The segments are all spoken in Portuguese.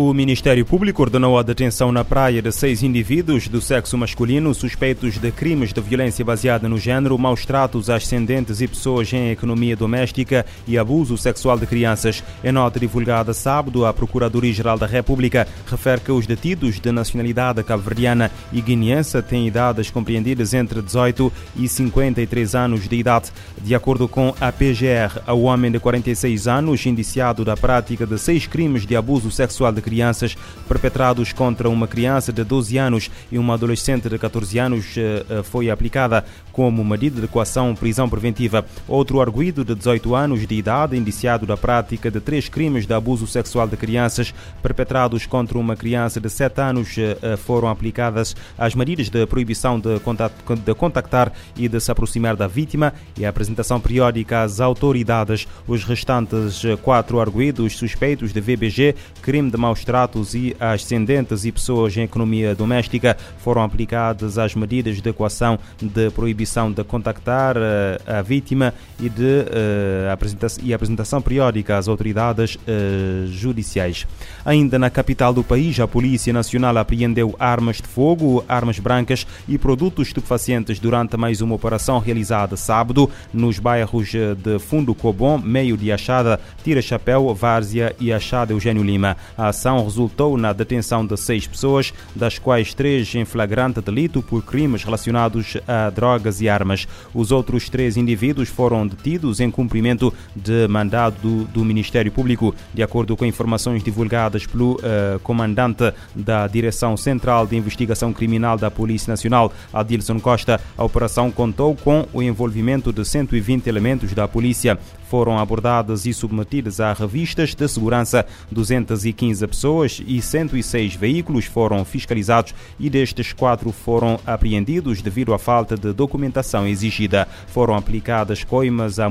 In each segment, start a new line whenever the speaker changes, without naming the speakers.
O Ministério Público ordenou a detenção na praia de seis indivíduos do sexo masculino suspeitos de crimes de violência baseada no género, maus tratos a ascendentes e pessoas em economia doméstica e abuso sexual de crianças. Em nota divulgada sábado, a Procuradoria-Geral da República refere que os detidos de nacionalidade cabo-verdiana e guineense têm idades compreendidas entre 18 e 53 anos de idade. De acordo com a PGR, o homem de 46 anos, indiciado da prática de seis crimes de abuso sexual de crianças perpetrados contra uma criança de 12 anos e uma adolescente de 14 anos eh, eh, foi aplicada como medida de coação prisão preventiva. Outro arguído de 18 anos de idade, indiciado da prática de três crimes de abuso sexual de crianças perpetrados contra uma criança de 7 anos, eh, foram aplicadas as medidas de proibição de contactar e de se aproximar da vítima e a apresentação periódica às autoridades. Os restantes quatro arguídos suspeitos de VBG, crime de maus tratos e ascendentes e pessoas em economia doméstica foram aplicadas as medidas de equação de proibição de contactar uh, a vítima e de uh, apresentação, e apresentação periódica às autoridades uh, judiciais. Ainda na capital do país, a Polícia Nacional apreendeu armas de fogo, armas brancas e produtos estupefacientes durante mais uma operação realizada sábado nos bairros de Fundo Cobom, Meio de Achada, Tira Chapéu, Várzea e Achada Eugênio Lima. A ação resultou na detenção de seis pessoas, das quais três em flagrante delito por crimes relacionados a drogas e armas. Os outros três indivíduos foram detidos em cumprimento de mandado do, do Ministério Público. De acordo com informações divulgadas pelo uh, comandante da Direção Central de Investigação Criminal da Polícia Nacional, Adilson Costa, a operação contou com o envolvimento de 120 elementos da polícia. Foram abordadas e submetidas a revistas de segurança 215 pessoas e 106 veículos foram fiscalizados e destes quatro foram apreendidos devido à falta de documentação exigida. Foram aplicadas coimas a,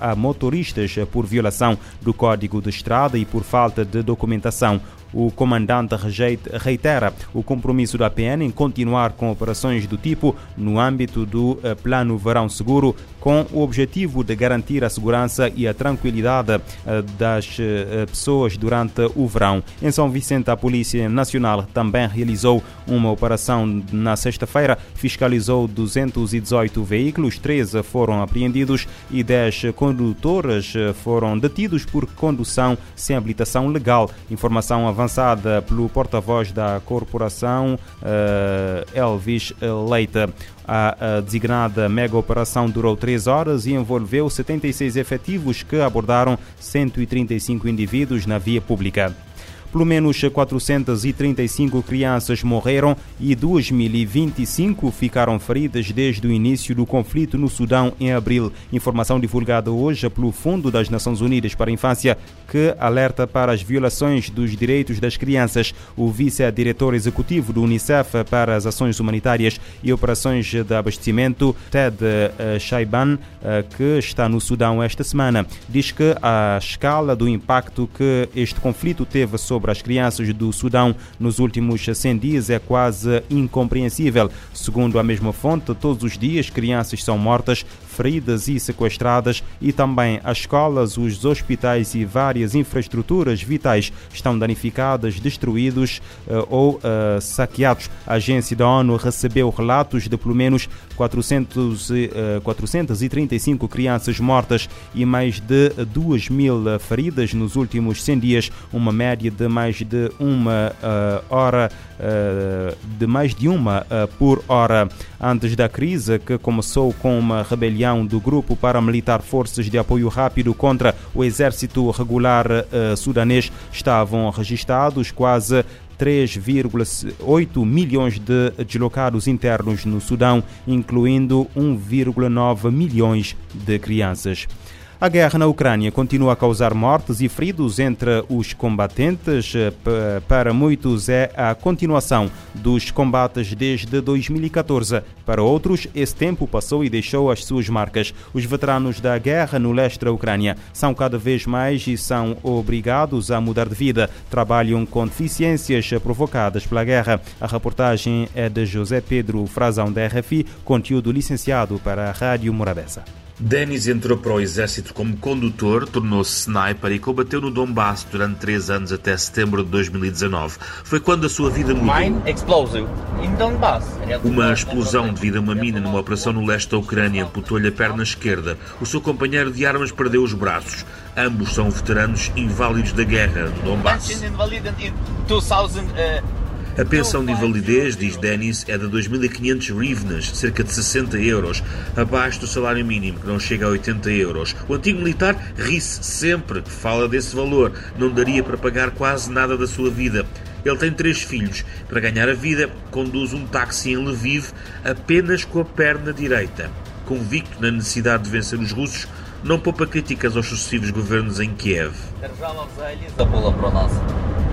a motoristas por violação do Código de Estrada e por falta de documentação. O comandante reitera o compromisso da PN em continuar com operações do tipo no âmbito do eh, Plano Verão Seguro, com o objetivo de garantir a segurança e a tranquilidade eh, das eh, pessoas durante o verão. Em São Vicente, a Polícia Nacional também realizou uma operação na sexta-feira, fiscalizou 218 veículos, 13 foram apreendidos e 10 condutores foram detidos por condução sem habilitação legal. Informação avançada avançada pelo porta-voz da corporação, uh, Elvis Leite. A, designada mega operação durou três horas e envolveu 76 efetivos que abordaram 135 indivíduos na via pública. Pelo menos 435 crianças morreram e 2.025 ficaram feridas desde o início do conflito no Sudão em abril. Informação divulgada hoje pelo Fundo das Nações Unidas para a Infância, que alerta para as violações dos direitos das crianças. O vice-diretor executivo do Unicef para as Ações Humanitárias e Operações de Abastecimento, Ted eh, Shaiban, eh, que está no Sudão esta semana, diz que a escala do impacto que este conflito teve sobre sobre as crianças do Sudão nos últimos 100 dias é quase incompreensível. Segundo a mesma fonte, todos os dias crianças são mortas, feridas e sequestradas e também as escolas, os hospitais e várias infraestruturas vitais estão danificadas, destruídos uh, ou uh, saqueados. A agência da ONU recebeu relatos de pelo menos 400, uh, 435 crianças mortas e mais de 2 mil feridas nos últimos 100 dias, uma média de mais de uma uh, hora, de mais de uma por hora. Antes da crise, que começou com uma rebelião do grupo paramilitar Forças de Apoio Rápido contra o exército regular sudanês, estavam registrados quase 3,8 milhões de deslocados internos no Sudão, incluindo 1,9 milhões de crianças. A guerra na Ucrânia continua a causar mortes e feridos entre os combatentes. Eh, para muitos, é a continuação dos combates desde 2014. Para outros, esse tempo passou e deixou as suas marcas. Os veteranos da guerra no leste da Ucrânia são cada vez mais e são obrigados a mudar de vida. Trabalham com deficiências provocadas pela guerra. A reportagem é de José Pedro Frazão da RFI, conteúdo licenciado para a Rádio Morabeza.
Denis entrou para o exército como condutor, tornou-se sniper e combateu no Donbass durante três anos até setembro de 2019. Foi quando a sua vida mudou. Uma explosão devido a uma mina numa operação no leste da Ucrânia amputou-lhe a perna esquerda. O seu companheiro de armas perdeu os braços. Ambos são veteranos inválidos da guerra no Donbass. A pensão de invalidez, diz Denis, é de 2.500 hryvnias, cerca de 60 euros, abaixo do salário mínimo, que não chega a 80 euros. O antigo militar ri-se sempre que fala desse valor, não daria para pagar quase nada da sua vida. Ele tem três filhos. Para ganhar a vida, conduz um táxi em Lviv apenas com a perna direita. Convicto na necessidade de vencer os russos, não poupa críticas aos sucessivos governos em Kiev.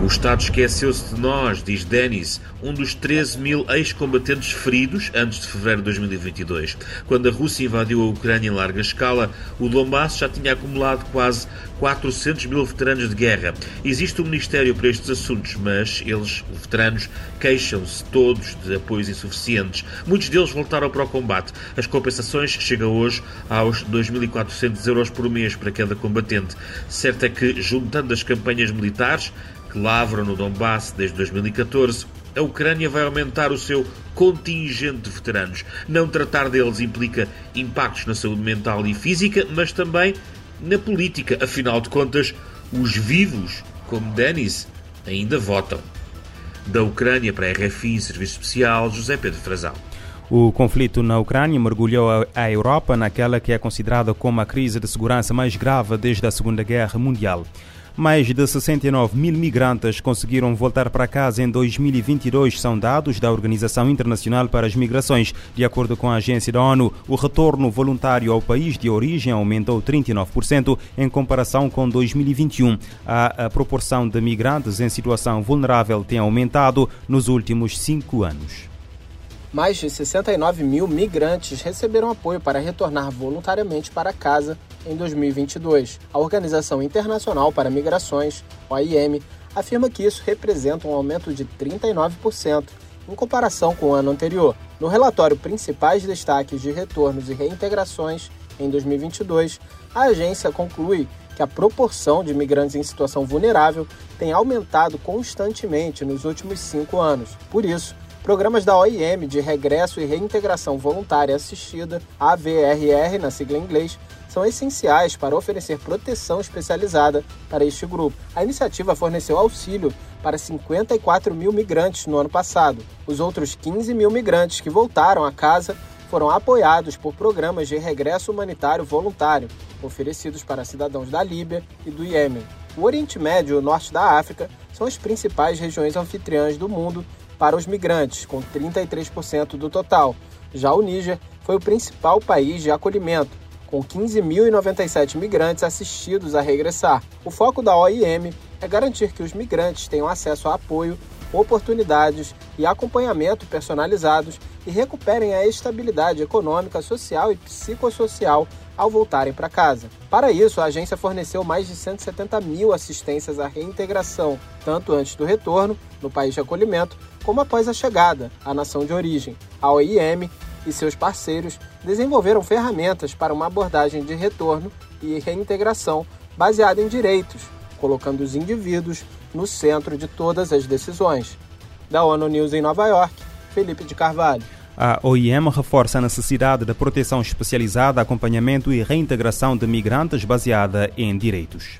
O Estado esqueceu-se de nós, diz Denis, um dos 13 mil ex-combatentes feridos antes de fevereiro de 2022. Quando a Rússia invadiu a Ucrânia em larga escala, o Donbass já tinha acumulado quase 400 mil veteranos de guerra. Existe um Ministério para estes assuntos, mas eles, veteranos, queixam-se todos de apoios insuficientes. Muitos deles voltaram para o combate. As compensações chegam hoje aos 2.400 euros por mês para cada combatente. Certo é que, juntando as campanhas militares, que lavram no Donbass desde 2014, a Ucrânia vai aumentar o seu contingente de veteranos. Não tratar deles implica impactos na saúde mental e física, mas também na política. Afinal de contas, os vivos, como Denis, ainda votam. Da Ucrânia para a RFI, Serviço Especial, José Pedro Frazão.
O conflito na Ucrânia mergulhou a Europa naquela que é considerada como a crise de segurança mais grave desde a Segunda Guerra Mundial. Mais de 69 mil migrantes conseguiram voltar para casa em 2022, são dados da Organização Internacional para as Migrações. De acordo com a agência da ONU, o retorno voluntário ao país de origem aumentou 39% em comparação com 2021. A, proporção de migrantes em situação vulnerável tem aumentado nos últimos cinco anos.
Mais de 69 mil migrantes receberam apoio para retornar voluntariamente para casa em 2022. A Organização Internacional para Migrações, OIM, afirma que isso representa um aumento de 39% em comparação com o ano anterior. No relatório Principais Destaques de Retornos e Reintegrações em 2022, a agência conclui que a proporção de imigrantes em situação vulnerável tem aumentado constantemente nos últimos cinco anos. Por isso, Programas da OIM de Regresso e Reintegração Voluntária Assistida, AVRR na sigla em inglês, são essenciais para oferecer proteção especializada para este grupo. A iniciativa forneceu auxílio para 54 mil migrantes no ano passado. Os outros 15 mil migrantes que voltaram a casa foram apoiados por programas de regresso humanitário voluntário, oferecidos para cidadãos da Líbia e do Iêmen. O Oriente Médio e o Norte da África são as principais regiões anfitriãs do mundo para os migrantes, com 33% do total. Já o Níger foi o principal país de acolhimento, com 15.097 migrantes assistidos a regressar. O foco da OIM é garantir que os migrantes tenham acesso a apoio, oportunidades e acompanhamento personalizados e recuperem a estabilidade econômica, social e psicossocial ao voltarem para casa. Para isso, a agência forneceu mais de 170 mil assistências à reintegração, tanto antes do retorno, no país de acolhimento, como após a chegada à nação de origem. A OIM e seus parceiros desenvolveram ferramentas para uma abordagem de retorno e reintegração baseada em direitos, colocando os indivíduos no centro de todas as decisões. Da ONU News em Nova York, Felipe de Carvalho.
A OIM reforça a necessidade de proteção especializada, acompanhamento e reintegração de migrantes baseada em direitos.